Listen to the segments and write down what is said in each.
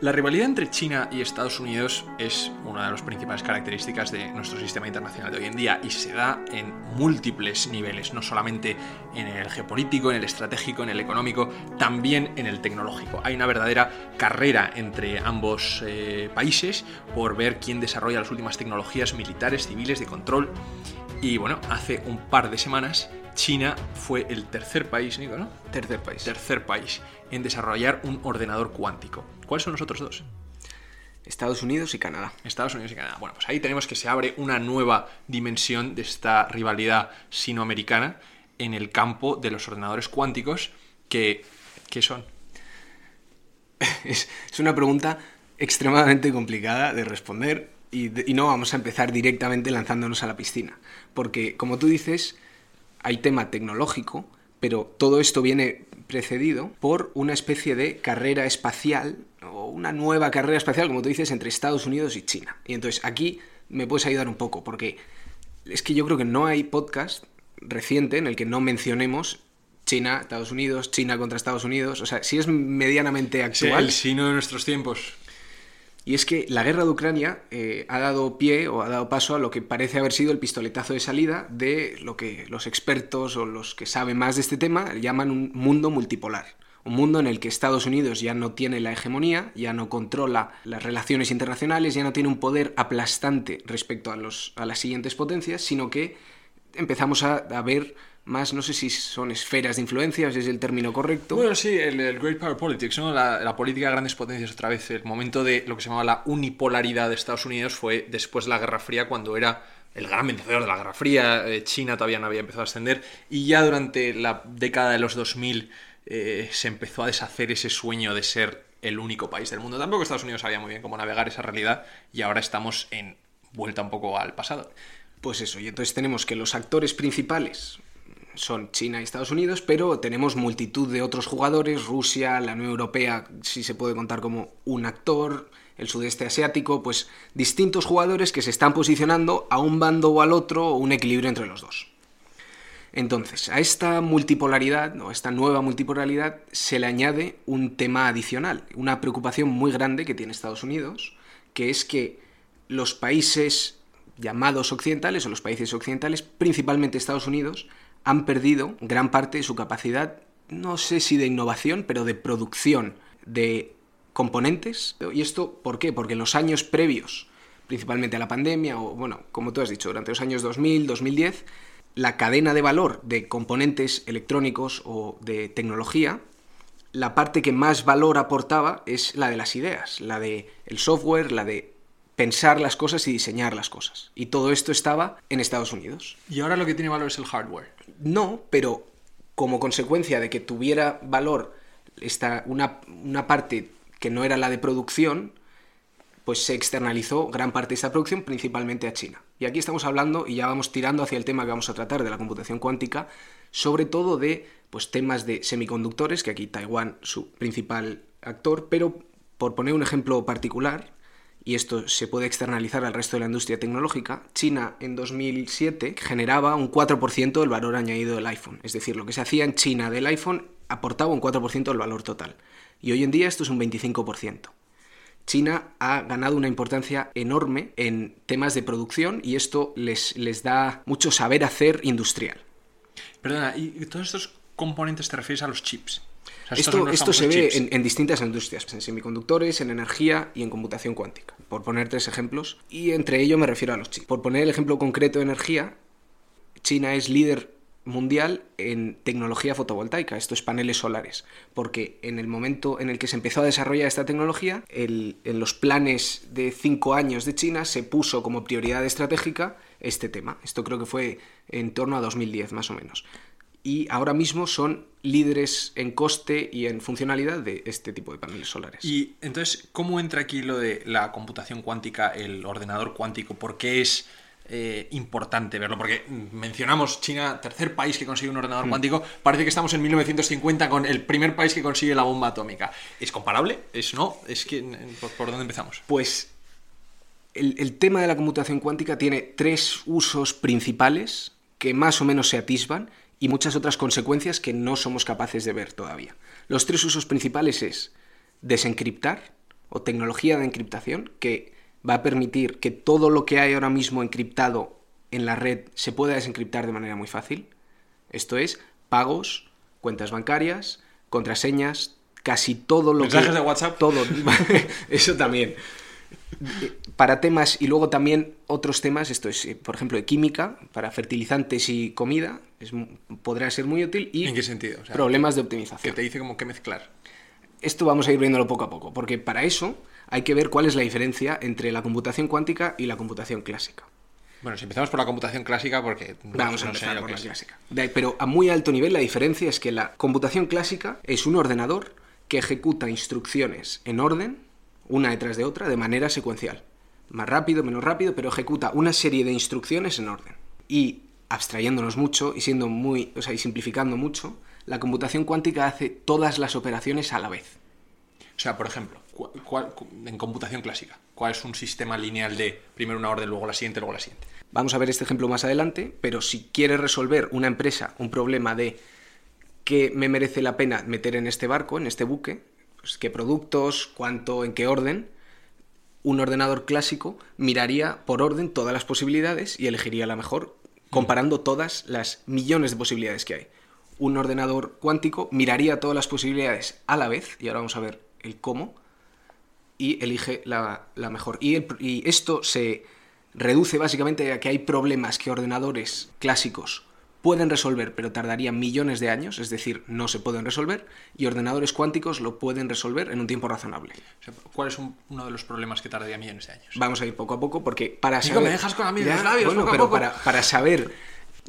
La rivalidad entre China y Estados Unidos es una de las principales características de nuestro sistema internacional de hoy en día y se da en múltiples niveles, no solamente en el geopolítico, en el estratégico, en el económico, también en el tecnológico. Hay una verdadera carrera entre ambos eh, países por ver quién desarrolla las últimas tecnologías militares, civiles, de control. Y bueno, hace un par de semanas China fue el tercer país, Nico, ¿no? Tercer país. Tercer país en desarrollar un ordenador cuántico. ¿Cuáles son los otros dos? Estados Unidos y Canadá. Estados Unidos y Canadá. Bueno, pues ahí tenemos que se abre una nueva dimensión de esta rivalidad sinoamericana en el campo de los ordenadores cuánticos que... ¿Qué son? es, una pregunta extremadamente complicada de responder y, y no vamos a empezar directamente lanzándonos a la piscina. Porque, como tú dices, hay tema tecnológico, pero todo esto viene precedido por una especie de carrera espacial o una nueva carrera espacial, como tú dices, entre Estados Unidos y China. Y entonces aquí me puedes ayudar un poco, porque es que yo creo que no hay podcast reciente en el que no mencionemos China, Estados Unidos, China contra Estados Unidos. O sea, si es medianamente actual. el sino de nuestros tiempos. Y es que la guerra de Ucrania eh, ha dado pie o ha dado paso a lo que parece haber sido el pistoletazo de salida de lo que los expertos o los que saben más de este tema llaman un mundo multipolar. Un mundo en el que Estados Unidos ya no tiene la hegemonía, ya no controla las relaciones internacionales, ya no tiene un poder aplastante respecto a, los, a las siguientes potencias, sino que empezamos a, a ver más, no sé si son esferas de influencia, si es el término correcto. Bueno, sí, el, Great Power Politics, ¿no? La, política de grandes potencias otra vez. El momento de lo que se llamaba la unipolaridad de Estados Unidos fue después de la Guerra Fría, cuando era el gran vencedor de la Guerra Fría, eh, China todavía no había empezado a ascender, y ya durante la década de los 2000 eh, se empezó a deshacer ese sueño de ser el único país del mundo. Tampoco Estados Unidos sabía muy bien cómo navegar esa realidad, y ahora estamos en vuelta un poco al pasado. Pues eso, y entonces tenemos que los actores principales, son China y Estados Unidos, pero tenemos multitud de otros jugadores, Rusia, la Unión Europea, si se puede contar como un actor, el sudeste asiático, pues distintos jugadores que se están posicionando a un bando o al otro, o un equilibrio entre los dos. Entonces, a esta multipolaridad, o a esta nueva multipolaridad, se le añade un tema adicional, una preocupación muy grande que tiene Estados Unidos, que es que los países llamados occidentales, o los países occidentales, principalmente Estados Unidos, han perdido gran parte de su capacidad, no sé si de innovación, pero de producción de componentes. ¿Y esto por qué? Porque en los años previos, principalmente a la pandemia, o bueno, como tú has dicho, durante los años 2000, 2010, la cadena de valor de componentes electrónicos o de tecnología, la parte que más valor aportaba es la de las ideas, la de el software, la de pensar las cosas y diseñar las cosas. Y todo esto estaba en Estados Unidos. Y ahora lo que tiene valor es el hardware. No, pero como consecuencia de que tuviera valor esta, una, una parte que no era la de producción, pues se externalizó gran parte de esta producción principalmente a China. Y aquí estamos hablando, y ya vamos tirando hacia el tema que vamos a tratar de la computación cuántica, sobre todo de pues, temas de semiconductores, que aquí Taiwán su principal actor, pero por poner un ejemplo particular, y esto se puede externalizar al resto de la industria tecnológica, China en 2007 generaba un 4% del valor añadido del iPhone. Es decir, lo que se hacía en China del iPhone aportaba un 4% del valor total. Y hoy en día esto es un 25%. China ha ganado una importancia enorme en temas de producción y esto les, les da mucho saber hacer industrial. Perdona, ¿y todos estos componentes te refieres a los chips? Esto, se ve en, distintas industrias, en semiconductores, en energía y en computación cuántica, por poner tres ejemplos, y entre ellos me refiero a los chips. Por poner el ejemplo concreto de energía, China es líder mundial en tecnología fotovoltaica, estos paneles solares, porque en el momento en el que se empezó a desarrollar esta tecnología, en los planes de cinco años de China se puso como prioridad estratégica este tema. Esto creo que fue en torno a 2010 más o menos y ahora mismo son líderes en coste y en funcionalidad de este tipo de paneles solares. Y entonces, ¿cómo entra aquí lo de la computación cuántica, el ordenador cuántico? ¿Por qué es eh, importante verlo? Porque mencionamos China, tercer país que consigue un ordenador hmm. cuántico, parece que estamos en 1950 con el primer país que consigue la bomba atómica. ¿Es comparable? ¿Es no? ¿Es que, ¿por, dónde empezamos? Pues el, el tema de la computación cuántica tiene tres usos principales que más o menos se atisban y muchas otras consecuencias que no somos capaces de ver todavía. Los tres usos principales es desencriptar, o tecnología de encriptación que va a permitir que todo lo que hay ahora mismo encriptado en la red se pueda desencriptar de manera muy fácil. Esto es pagos, cuentas bancarias, contraseñas, casi todo lo ¿Mensajes que... de WhatsApp? Todo. Eso también. Para temas y luego también otros temas, esto es, eh, por ejemplo, de química, para fertilizantes y comida, es, podrá ser muy útil. Y ¿En qué sentido? O sea, problemas de Que optimización. te dice como que mezclar. Esto vamos a ir viéndolo poco a poco, porque para eso hay que ver cuál es la diferencia entre la computación cuántica y la computación clásica. Bueno, si empezamos por la computación clásica, porque Vamos a no sé empezar por que la es. clásica. Pero a muy alto nivel la diferencia es que la computación clásica es un ordenador que ejecuta instrucciones en orden, una detrás de otra, de manera secuencial. Más rápido, menos rápido, pero ejecuta una serie de instrucciones en orden. Y abstrayéndonos mucho y siendo muy, o sea, y simplificando mucho, la computación cuántica hace todas las operaciones a la vez. O sea, por ejemplo, cu- cuál- cu- en computación clásica, ¿cuál es un sistema lineal de primero una orden, luego la siguiente, luego la siguiente? Vamos a ver este ejemplo más adelante, pero si quiere resolver una empresa un problema de qué me merece la pena meter en este barco, en este buque, pues qué productos, cuánto, en qué orden, un ordenador clásico miraría por orden todas las posibilidades y elegiría la mejor, comparando todas las millones de posibilidades que hay. Un ordenador cuántico miraría todas las posibilidades a la vez, y ahora vamos a ver el cómo, y elige la, mejor. Y esto se reduce básicamente a que hay problemas que ordenadores clásicos pueden resolver, pero tardarían millones de años, es decir, no se pueden resolver, y ordenadores cuánticos lo pueden resolver en un tiempo razonable. O sea, ¿Cuál es un- uno de los problemas que tardaría millones de años? Vamos a ir poco a poco porque para Nico, saber... me dejas con la Ya, los labios, bueno, poco a pero poco. para, para saber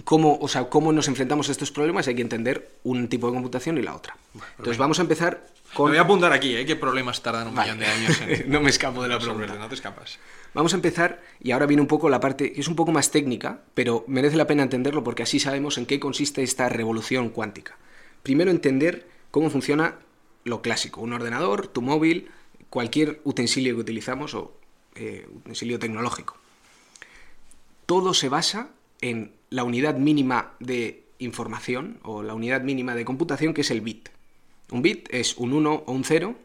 cómo, o sea, cómo nos enfrentamos a estos problemas hay que entender un tipo de computación y la otra. Entonces vamos a empezar Me con... voy a apuntar aquí, ¿eh? ¿Qué problemas tardan un Vale. millón de años en no me escapo de la pregunta. No te escapas. Vamos a empezar, y ahora viene un poco la parte que es un poco más técnica, pero merece la pena entenderlo porque así sabemos en qué consiste esta revolución cuántica. Primero entender cómo funciona lo clásico, un ordenador, tu móvil, cualquier utensilio que utilizamos o eh, utensilio tecnológico. Todo se basa en la unidad mínima de información o la unidad mínima de computación que es el bit. Un bit es un 1 o un 0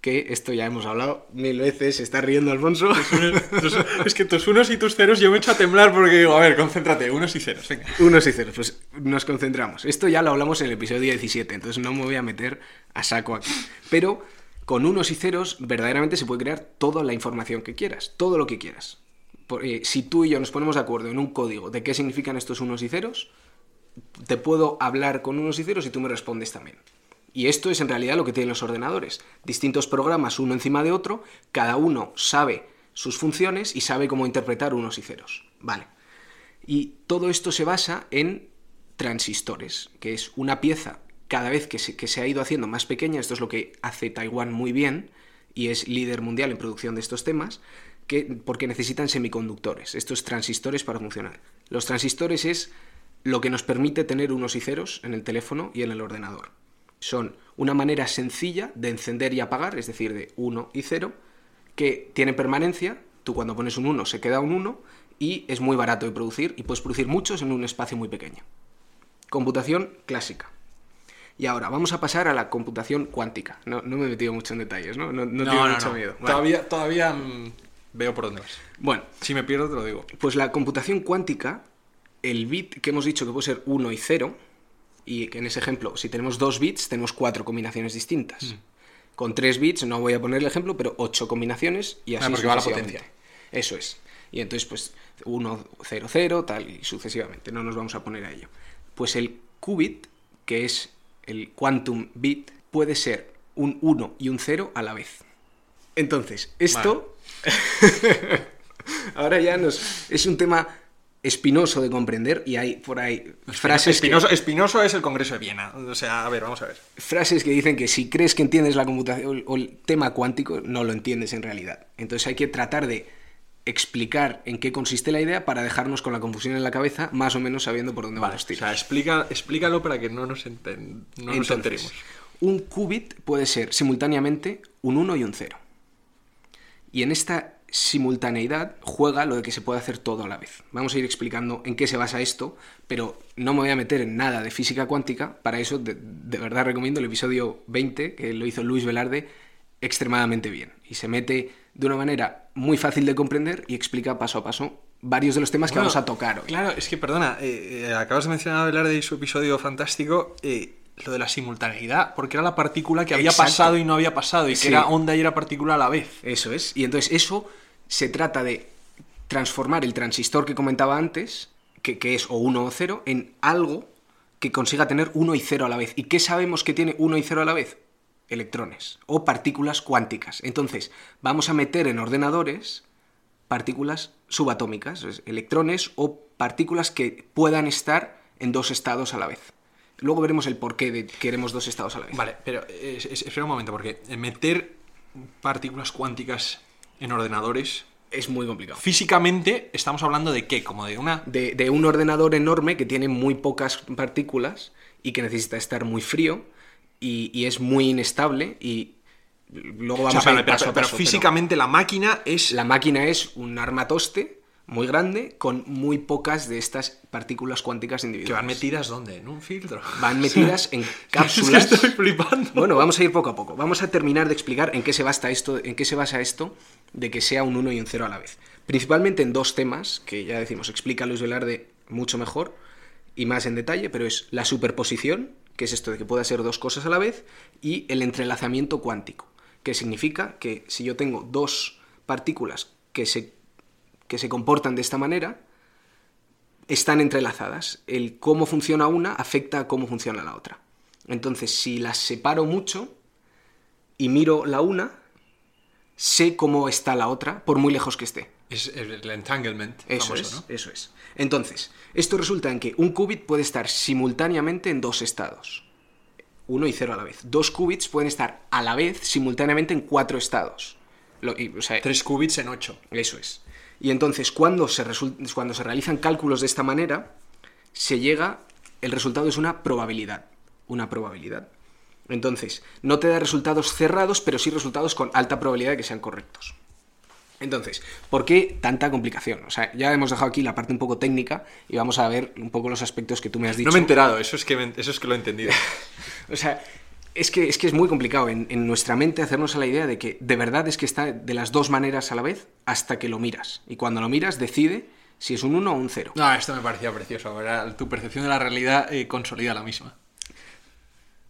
que esto ya hemos hablado mil veces, se está riendo Alfonso. es que tus unos y tus ceros yo me echo a temblar porque digo, a ver, concéntrate, unos y ceros, venga. Unos y ceros, pues nos concentramos. Esto ya lo hablamos en el episodio 17, entonces no me voy a meter a saco aquí. Pero con unos y ceros verdaderamente se puede crear toda la información que quieras, todo lo que quieras. Eh, si tú y yo nos ponemos de acuerdo en un código de qué significan estos unos y ceros, te puedo hablar con unos y ceros y tú me respondes también. Y esto es en realidad lo que tienen los ordenadores. Distintos programas uno encima de otro, cada uno sabe sus funciones y sabe cómo interpretar unos y ceros. Vale. Y todo esto se basa en transistores, que es una pieza cada vez que se, que se ha ido haciendo más pequeña, esto es lo que hace Taiwán muy bien y es líder mundial en producción de estos temas, que, porque necesitan semiconductores, estos transistores para funcionar. Los transistores es lo que nos permite tener unos y ceros en el teléfono y en el ordenador. Son una manera sencilla de encender y apagar, es decir, de 1 y 0, que tiene permanencia, tú cuando pones un 1 se queda un 1 y es muy barato de producir y puedes producir muchos en un espacio muy pequeño. Computación clásica. Y ahora vamos a pasar a la computación cuántica. No, no me he metido mucho en detalles, ¿no? No, no tengo mucho miedo. Todavía mm, veo por dónde vas. Bueno, Si me pierdo, te lo digo. pues la computación cuántica, el bit que hemos dicho que puede ser 1 y 0, y que en ese ejemplo, si tenemos dos bits, tenemos cuatro combinaciones distintas. Con tres bits, no voy a poner el ejemplo, pero ocho combinaciones y así Ah, porque va la potencia. Eso es. Y entonces, pues, 1, 0, 0, tal, y sucesivamente. No nos vamos a poner a ello. Pues el qubit, que es el quantum bit, puede ser un 1 y un 0 a la vez. Entonces, esto ahora ya nos es un tema espinoso de comprender y hay por ahí frases que, Espinoso, Espinoso es el Congreso de Viena. O sea, a ver, vamos a ver. frases que dicen que si crees que entiendes la computación o el tema cuántico, no lo entiendes en realidad. Entonces hay que tratar de explicar en qué consiste la idea para dejarnos con la confusión en la cabeza, más o menos sabiendo por dónde Vale, vamos o tiros. sea, explica, explícalo para que no nos, enten- no nos enteremos. un qubit puede ser simultáneamente un 1 y un 0. Y en esta simultaneidad juega lo de que se puede hacer todo a la vez. Vamos a ir explicando en qué se basa esto, pero no me voy a meter en nada de física cuántica. Para eso, de, de verdad recomiendo el episodio 20, que lo hizo Luis Velarde, extremadamente bien y se mete de una manera muy fácil de comprender y explica paso a paso varios de los temas que Bueno, vamos a tocar hoy. Claro, es que perdona, eh, eh, acabas de mencionar hablar de su episodio fantástico, eh, lo de la simultaneidad, porque era la partícula que había Exacto. pasado y no había pasado, y Sí. que era onda y era partícula a la vez. Eso es. Y entonces eso se trata de transformar el transistor que comentaba antes, que, que es o 1 o 0, en algo que consiga tener 1 y 0 a la vez. ¿Y qué sabemos que tiene 1 y 0 a la vez? Electrones o partículas cuánticas. Entonces, vamos a meter en ordenadores partículas subatómicas, es, electrones o partículas que puedan estar en dos estados a la vez. Luego veremos el porqué de que queremos dos estados a la vez. Vale, pero eh, es- es- espera un momento, porque meter partículas cuánticas en ordenadores, Es muy complicado. físicamente estamos hablando de qué, como de una... de, de un ordenador enorme que tiene muy pocas partículas y que necesita estar muy frío y, y es muy inestable y luego O vamos a ir pero- a pero físicamente la máquina es... la máquina es un armatoste muy grande con muy pocas de estas partículas cuánticas que individuales. van metidas ¿dónde? En un filtro. Van metidas en Es que cápsulas. estoy flipando. Bueno, vamos a ir poco a poco. Vamos a terminar de explicar en qué se basa esto, en qué se basa esto de que sea un 1 y un 0 a la vez. Principalmente en dos temas que ya decimos, explica Luis Velarde mucho mejor y más en detalle, pero es la superposición, que es esto de que pueda ser dos cosas a la vez, y el entrelazamiento cuántico, que significa que si yo tengo dos partículas que se, que se comportan de esta manera, están entrelazadas. El cómo funciona una afecta a cómo funciona la otra. Entonces, si las separo mucho y miro la una, sé cómo está la otra, por muy lejos que esté. Es el entanglement. Eso famoso, es, ¿no? eso es. Entonces, esto resulta en que un qubit puede estar simultáneamente en dos estados. Uno y cero a la vez. Dos qubits pueden estar a la vez simultáneamente en cuatro estados. Lo- y, o sea, Tres qubits en ocho. eso es. Y entonces, cuando se, cuando se realizan cálculos de esta manera, se llega, el resultado es una probabilidad. Una probabilidad. Entonces, no te da resultados cerrados, pero sí resultados con alta probabilidad de que sean correctos. Entonces, ¿por qué tanta complicación? O sea, ya hemos dejado aquí la parte un poco técnica y vamos a ver un poco los aspectos que tú me has dicho. No me he enterado, eso es que, me- eso es que lo he entendido. O sea, es que, es que es muy complicado en, en nuestra mente hacernos a la idea de que de verdad es que está de las dos maneras a la vez hasta que lo miras. Y cuando lo miras, decide si es un 1 o un 0. No, esto me parecía precioso. ¿verdad? Tu percepción de la realidad eh, consolida la misma.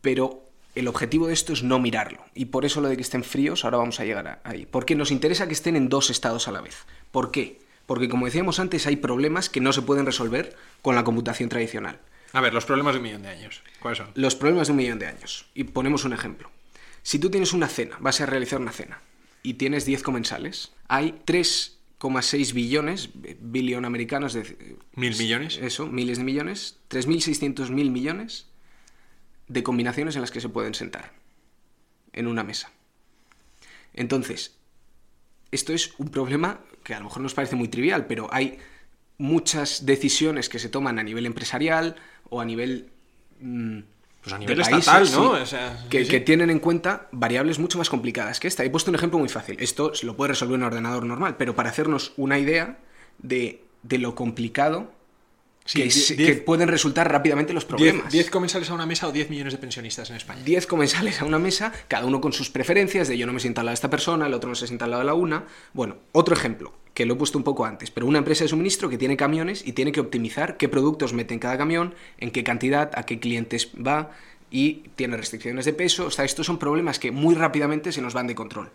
Pero el objetivo de esto es no mirarlo. Y por eso lo de que estén fríos, ahora vamos a llegar a- ahí. Porque nos interesa que estén en dos estados a la vez. ¿Por qué? Porque como decíamos antes, hay problemas que no se pueden resolver con la computación tradicional. A ver, los problemas de un millón de años. ¿Cuáles son? Los problemas de un millón de años. Y ponemos un ejemplo. Si tú tienes una cena, vas a realizar una cena, y tienes 10 comensales, hay 3,6 billones, eh, billón americanos de... ¿Mil millones? Eso, miles de millones, 3.600 mil millones de combinaciones en las que se pueden sentar en una mesa. Entonces, esto es un problema que a lo mejor nos parece muy trivial, pero hay muchas decisiones que se toman a nivel empresarial o a nivel... mm, Pues a de nivel países, estatal, ¿no? sí, O sea, que, sí, sí. que tienen en cuenta variables mucho más complicadas que esta. He puesto un ejemplo muy fácil. Esto se lo puede resolver un ordenador normal, pero para hacernos una idea de, de lo complicado Sí, que, diez- que pueden resultar rápidamente los problemas. 10 comensales a una mesa o 10 millones de pensionistas en España. 10 comensales a una mesa, cada uno con sus preferencias, de yo no me siento al lado de esta persona, el otro no se sienta al lado de la una. Bueno, otro ejemplo, que lo he puesto un poco antes, pero una empresa de suministro que tiene camiones y tiene que optimizar qué productos mete en cada camión, en qué cantidad, a qué clientes va y tiene restricciones de peso. O sea, estos son problemas que muy rápidamente se nos van de control.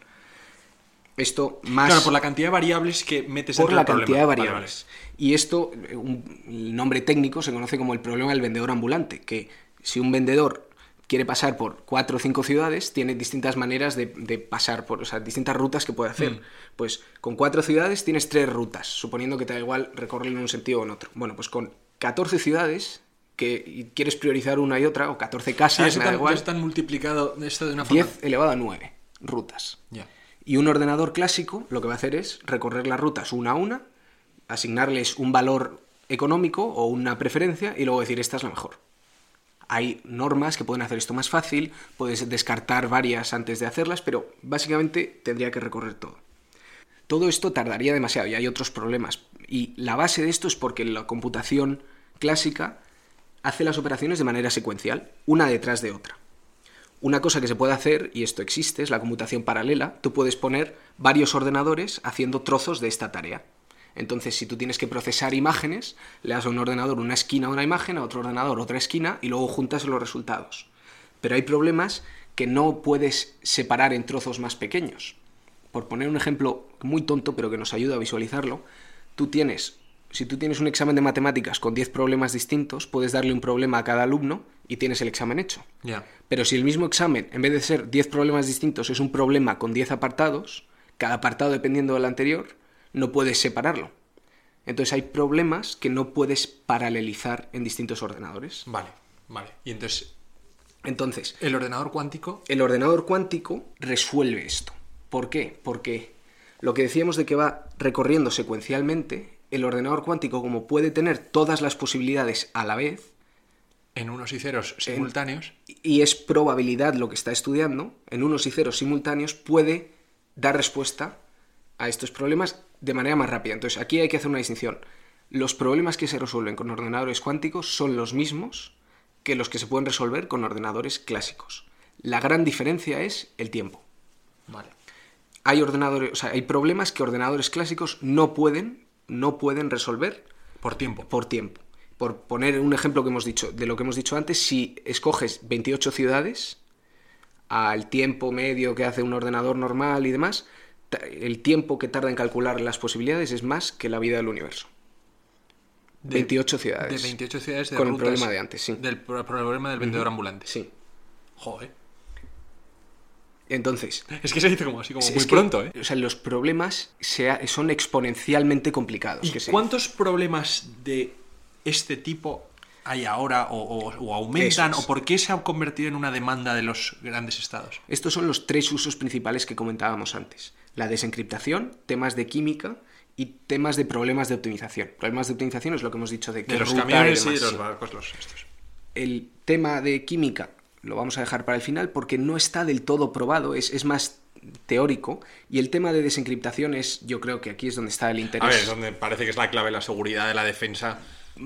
Esto más Claro, por la cantidad de variables que metes por la problema. cantidad de Vale, variables. Y esto, eh, un- el nombre técnico se conoce como el problema del vendedor ambulante, que si un vendedor quiere pasar por cuatro o cinco ciudades, tiene distintas maneras de, de pasar por, o sea, distintas rutas que puede hacer. Mm. Pues con cuatro ciudades tienes tres rutas, suponiendo que te da igual recorrerlo en un sentido o en otro. Bueno, pues con 14 ciudades que quieres priorizar una y otra, o 14 Sí, casas, eso me da tan, igual, están multiplicado esto de una forma. 10 elevado a 9 rutas. Y un ordenador clásico lo que va a hacer es recorrer las rutas una a una, asignarles un valor económico o una preferencia y luego decir esta es la mejor. Hay normas que pueden hacer esto más fácil, puedes descartar varias antes de hacerlas, pero básicamente tendría que recorrer todo. Todo esto tardaría demasiado y hay otros problemas. Y la base de esto es porque la computación clásica hace las operaciones de manera secuencial, una detrás de otra. Una cosa que se puede hacer, y esto existe, es la computación paralela. Tú puedes poner varios ordenadores haciendo trozos de esta tarea. Entonces, si tú tienes que procesar imágenes, le das a un ordenador una esquina a una imagen, a otro ordenador otra esquina, y luego juntas los resultados. Pero hay problemas que no puedes separar en trozos más pequeños. Por poner un ejemplo muy tonto, pero que nos ayuda a visualizarlo, tú tienes si tú tienes un examen de matemáticas con 10 problemas distintos, puedes darle un problema a cada alumno y tienes el examen hecho. Pero si el mismo examen, en vez de ser 10 problemas distintos, es un problema con 10 apartados, cada apartado dependiendo del anterior, no puedes separarlo. Entonces hay problemas que no puedes paralelizar en distintos ordenadores. Vale, vale. Y entonces... Entonces... ¿El ordenador cuántico? El ordenador cuántico resuelve esto. ¿Por qué? Porque lo que decíamos de que va recorriendo secuencialmente el ordenador cuántico, como puede tener todas las posibilidades a la vez, en unos y ceros simultáneos, y es probabilidad lo que está estudiando, en unos y ceros simultáneos puede dar respuesta a estos problemas de manera más rápida. Entonces, aquí hay que hacer una distinción. Los problemas que se resuelven con ordenadores cuánticos son los mismos que los que se pueden resolver con ordenadores clásicos. La gran diferencia es el tiempo. Vale. Hay ordenadores, hay problemas que ordenadores clásicos no pueden no pueden resolver. Por tiempo. Por tiempo. Por poner un ejemplo que hemos dicho, de lo que hemos dicho antes, si escoges 28 ciudades, al tiempo medio que hace un ordenador normal y demás, el tiempo que tarda en calcular las posibilidades es más que la vida del universo. 28 ciudades. De 28 ciudades Con el problema de antes, sí. Del problema del vendedor ambulante. Sí. Joder. Entonces. Es que se dice como así, como muy pronto, ¿eh? O sea, los problemas son exponencialmente complicados. ¿Y ¿Cuántos problemas de este tipo hay ahora o, aumentan? ¿O por qué se ha convertido en una demanda de los grandes estados? Estos son los tres usos principales que comentábamos antes: la desencriptación, temas de química y temas de problemas de optimización. Problemas de optimización es lo que hemos dicho de que de los camiones y, los barcos, los estos. El tema de química lo vamos a dejar para el final porque no está del todo probado, es, es más teórico y el tema de desencriptación es, yo creo que aquí es donde está el interés. A ver, es donde parece que es la clave la seguridad de la defensa.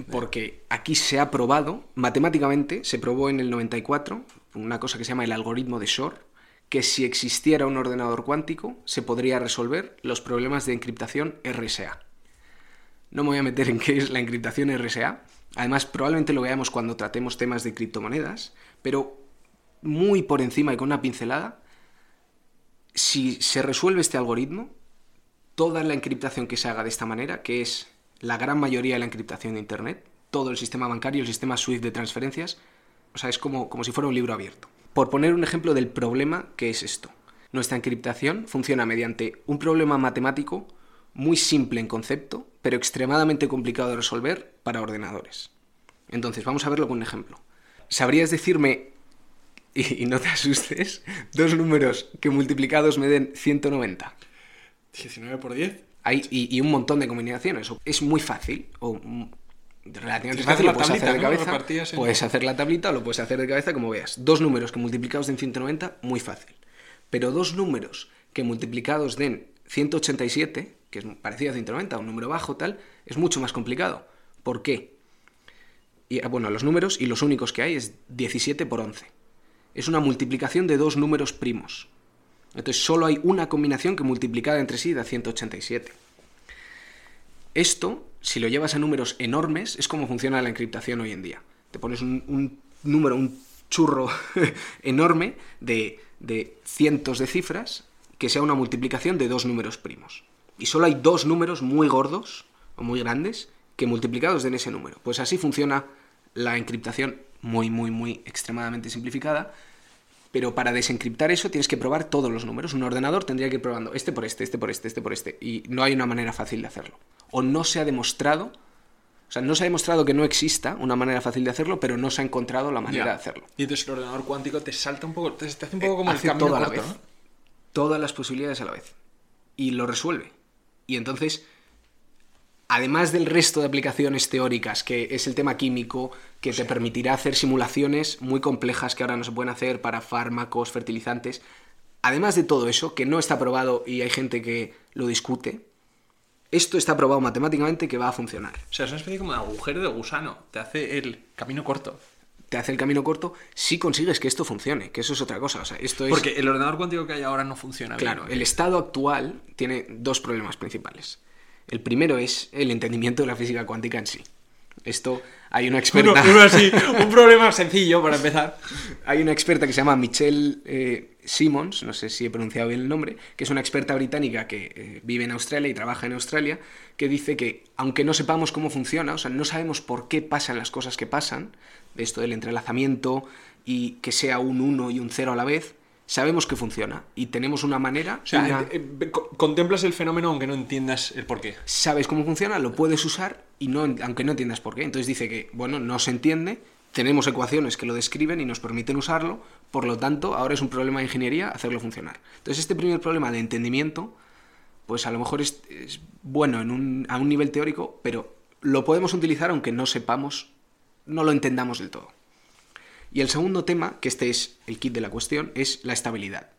Porque aquí se ha probado, matemáticamente, se probó en el 94, una cosa que se llama el algoritmo de Shor, que si existiera un ordenador cuántico se podría resolver los problemas de encriptación RSA. No me voy a meter en qué es la encriptación RSA, además probablemente lo veamos cuando tratemos temas de criptomonedas, pero muy por encima y con una pincelada, si se resuelve este algoritmo, toda la encriptación que se haga de esta manera, que es la gran mayoría de la encriptación de Internet, todo el sistema bancario, el sistema SWIFT de transferencias, o sea, es como, como si fuera un libro abierto. Por poner un ejemplo del problema que es esto. Nuestra encriptación funciona mediante un problema matemático muy simple en concepto, pero extremadamente complicado de resolver para ordenadores. Entonces, vamos a verlo con un ejemplo. ¿Sabrías decirme y, no te asustes, dos números que multiplicados me den 190. 19 por 10. Hay, y, un montón de combinaciones. Es muy fácil, o relativamente fácil, lo puedes hacer de cabeza. Puedes hacer la tablita o lo puedes hacer de cabeza como veas. Dos números que multiplicados den 190, muy fácil. Pero dos números que multiplicados den 187, que es parecido a 190, un número bajo tal, es mucho más complicado. ¿Por qué? Y, ah, bueno, los números y los únicos que hay es 17 por 11 es una multiplicación de dos números primos. Entonces solo hay una combinación que multiplicada entre sí da 187. Esto, si lo llevas a números enormes, es como funciona la encriptación hoy en día. Te pones un, número, un churro enorme de, de cientos de cifras que sea una multiplicación de dos números primos. Y solo hay dos números muy gordos o muy grandes que multiplicados den ese número. Pues así funciona la encriptación muy, muy, muy extremadamente simplificada. Pero para desencriptar eso tienes que probar todos los números. Un ordenador tendría que ir probando este por este, este por este, este por este. Y no hay una manera fácil de hacerlo. O no se ha demostrado, o sea, no se ha demostrado que no exista una manera fácil de hacerlo, pero no se ha encontrado la manera de hacerlo. Y entonces el ordenador cuántico te salta un poco, te, hace un poco como el camino la vez. Todas las posibilidades a la vez. Y lo resuelve. Y entonces además del resto de aplicaciones teóricas, que es el tema químico, que te permitirá hacer simulaciones muy complejas que ahora no se pueden hacer para fármacos, fertilizantes, además de todo eso, que no está probado y hay gente que lo discute, esto está probado matemáticamente que va a funcionar. O sea, es una especie como de agujero de gusano, te hace el camino corto. te hace el camino corto si consigues que esto funcione, que eso es otra cosa. O sea, esto es... Porque el ordenador cuántico que hay ahora no funciona bien. Claro, el estado actual tiene dos problemas principales. El primero es el entendimiento de la física cuántica en sí. Esto hay una experta. Uno, uno así, un problema sencillo para empezar. Hay una experta que se llama Michelle eh, Simmons, no sé si he pronunciado bien el nombre, que es una experta británica que eh, vive en Australia y trabaja en Australia, que dice que aunque no sepamos cómo funciona, o sea, no sabemos por qué pasan las cosas que pasan, de esto del entrelazamiento y que sea un 1 y un 0 a la vez, sabemos que funciona y tenemos una manera. O sea, una- eh, eh, co- contemplas el fenómeno aunque no entiendas el porqué. sabes cómo funciona, lo puedes usar y no, aunque no entiendas por qué. Entonces dice que, bueno, no se entiende, tenemos ecuaciones que lo describen y nos permiten usarlo, por lo tanto, ahora es un problema de ingeniería hacerlo funcionar. Entonces este primer problema de entendimiento, pues a lo mejor es, es bueno en un- a un nivel teórico, pero lo podemos utilizar aunque no sepamos, no lo entendamos del todo. Y el segundo tema, que este es el kit de la cuestión, es la estabilidad.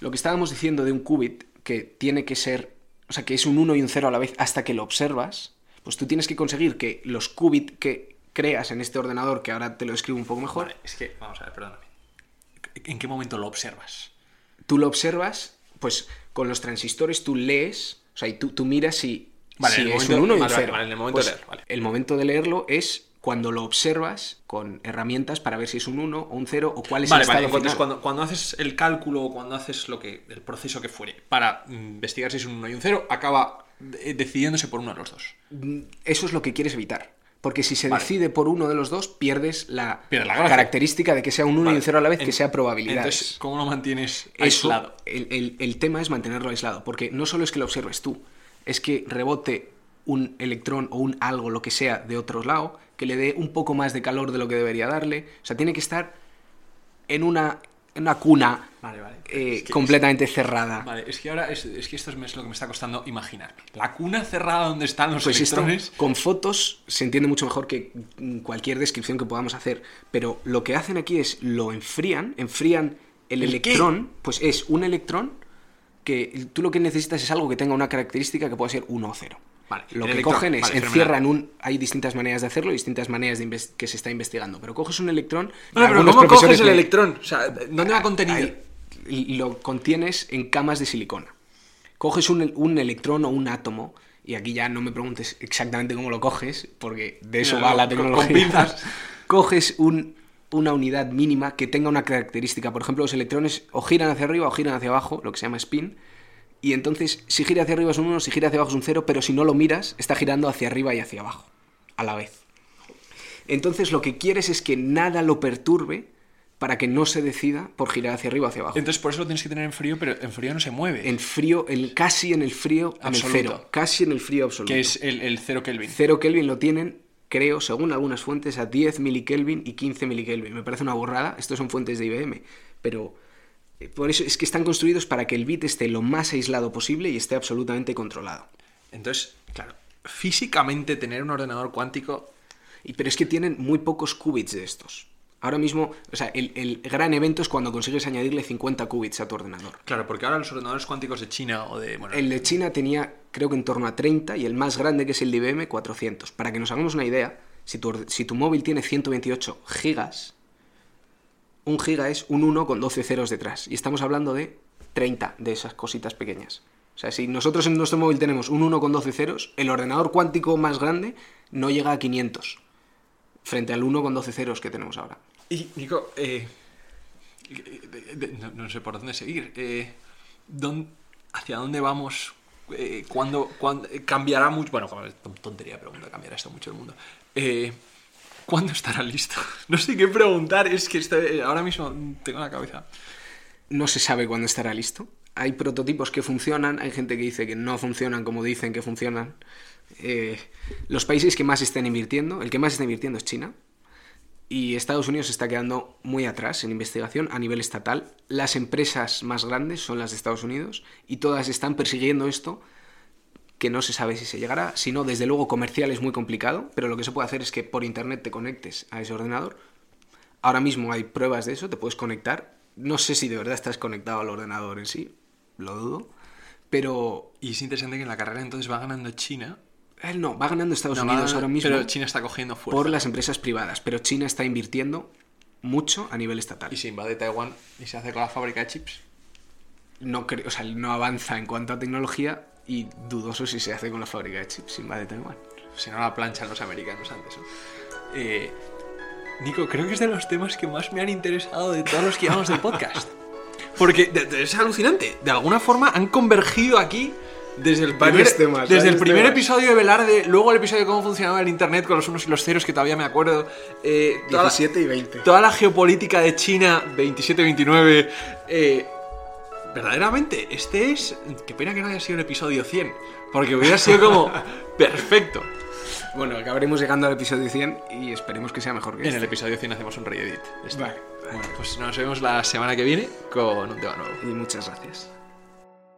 Lo que estábamos diciendo de un qubit que tiene que ser, o sea, que es un 1 y un 0 a la vez hasta que lo observas, pues tú tienes que conseguir que los qubits que creas en este ordenador, que ahora te lo escribo un poco mejor, Vale, es que, vamos a ver, perdóname. ¿En qué momento lo observas? tú lo observas, pues con los transistores tú lees, o sea, y tú, tú miras si, Vale, es momento- un 1 y un vale, vale, 0. vale, en el momento de Pues leer, vale. El momento de leerlo es cuando lo observas con herramientas para ver si es un 1 o un 0 o cuál es Vale, el vale, estado entonces final. cuando, cuando haces el cálculo o cuando haces lo que, el proceso que fuere para mm, investigar si es un 1 y un 0, acaba eh, decidiéndose por uno de los dos. Eso es lo que quieres evitar. Porque si se Vale. decide por uno de los dos, pierdes la, característica de que sea un 1 y Vale, un 0 a la vez, que en- sea probabilidades. Entonces, ¿cómo lo mantienes Eso, aislado? el, el- el tema es mantenerlo aislado, porque no solo es que lo observes tú, es que rebote un electrón o un algo, lo que sea, de otro lado, que le dé un poco más de calor de lo que debería darle. O sea, tiene que estar en una, en una cuna Vale, vale. eh, Es que- completamente cerrada. Vale, es que ahora es, es que esto es lo que me está costando imaginarme. La cuna cerrada donde están los Pues esto electrones. con fotos se entiende mucho mejor que cualquier descripción que podamos hacer. Pero lo que hacen aquí es lo enfrían, enfrían el, ¿El qué? electrón, pues es un electrón que tú lo que necesitas es algo que tenga una característica que pueda ser 1 o 0. Vale, Lo que cogen es, vale, encierran un... Hay distintas maneras de hacerlo, distintas maneras de que se está investigando. Pero coges un electrón... Bueno, pero ¿cómo coges el le- electrón? O sea, ¿dónde va Ah, contenido? ahí, lo contienes en camas de silicona. Coges un, un electrón o un átomo, y aquí ya no me preguntes exactamente cómo lo coges, porque de eso va la con tecnología. Coges un- una unidad mínima que tenga una característica. Por ejemplo, los electrones o giran hacia arriba o giran hacia abajo, lo que se llama spin. Y entonces, si gira hacia arriba es un 1, si gira hacia abajo es un 0, pero si no lo miras, está girando hacia arriba y hacia abajo, a la vez. Entonces, lo que quieres es que nada lo perturbe para que no se decida por girar hacia arriba o hacia abajo. Entonces por eso lo tienes que tener en frío, pero en frío no se mueve. En frío, en- casi en el frío, en el Absoluto. cero. Casi en el frío absoluto. que es el, el 0 Kelvin. Cero Kelvin lo tienen, creo, según algunas fuentes, a 10 milikelvin y 15 milikelvin. Me parece una borrada. Estos son fuentes de IBM. Pero por eso es que están construidos para que el bit esté lo más aislado posible y esté absolutamente controlado. Entonces, claro, físicamente tener un ordenador cuántico Y, pero es que tienen muy pocos qubits de estos. Ahora mismo, o sea, el, el gran evento es cuando consigues añadirle 50 qubits a tu ordenador. Claro, porque ahora los ordenadores cuánticos de China o de. Bueno, El de China tenía, creo que en torno a 30 y el más grande, que es el de IBM, 400. Para que nos hagamos una idea, si tu, si tu móvil tiene 128 gigas, un giga es un 1 con 12 ceros detrás. Y estamos hablando de 30 de esas cositas pequeñas. O sea, si nosotros en nuestro móvil tenemos un 1 con 12 ceros, el ordenador cuántico más grande no llega a 500 frente al 1 con 12 ceros que tenemos ahora. Y, Nico, eh, de- no, sé por dónde seguir. Eh, ¿dón- ¿Hacia dónde vamos? Eh, ¿cuándo, eh, cambiará mucho? Bueno, tontería pregunta, cambiará esto mucho el mundo. Eh, ¿Cuándo estará listo? No sé qué preguntar, es que estoy- ahora mismo tengo la cabeza. No se sabe cuándo estará listo. Hay prototipos que funcionan, hay gente que dice que no funcionan como dicen que funcionan. Eh, los países que más están invirtiendo, el que más está invirtiendo es China. Y Estados Unidos está quedando muy atrás en investigación a nivel estatal. Las empresas más grandes son las de Estados Unidos y todas están persiguiendo esto que no se sabe si se llegará. Si no, desde luego comercial es muy complicado, pero lo que se puede hacer es que por internet te conectes a ese ordenador. Ahora mismo hay pruebas de eso, te puedes conectar. No sé si de verdad estás conectado al ordenador en sí, lo dudo. Pero Y es interesante que en la carrera entonces va ganando China. Eh, No, va ganando Estados No, Unidos ahora mismo Pero China está cogiendo fuerza. por las empresas privadas, pero China está invirtiendo mucho a nivel estatal. Y se invade Taiwán y se hace con la fábrica de chips. No, creo, o sea, no avanza en cuanto a tecnología y dudoso si se hace con la fábrica de chips sin de Taiwán. Si no la planchan los americanos antes. ¿no? Eh, Nico, creo que es de los temas que más me han interesado de todos los que llevamos del podcast. Porque es alucinante. De alguna forma han convergido aquí desde el primer, temas, desde el primer temas. episodio de Velarde, luego el episodio de cómo funcionaba el internet con los unos y los ceros que todavía me acuerdo. eh, toda la- 17 y 20. toda la geopolítica de China 27-29. eh, verdaderamente, este es. Qué pena que no haya sido el episodio 100. Porque hubiera sido como perfecto. Bueno, acabaremos llegando al episodio 100 y esperemos que sea mejor que En este. el episodio 100 hacemos un re-edit. Vale, Bueno, pues nos vemos la semana que viene con un tema nuevo. Y muchas gracias.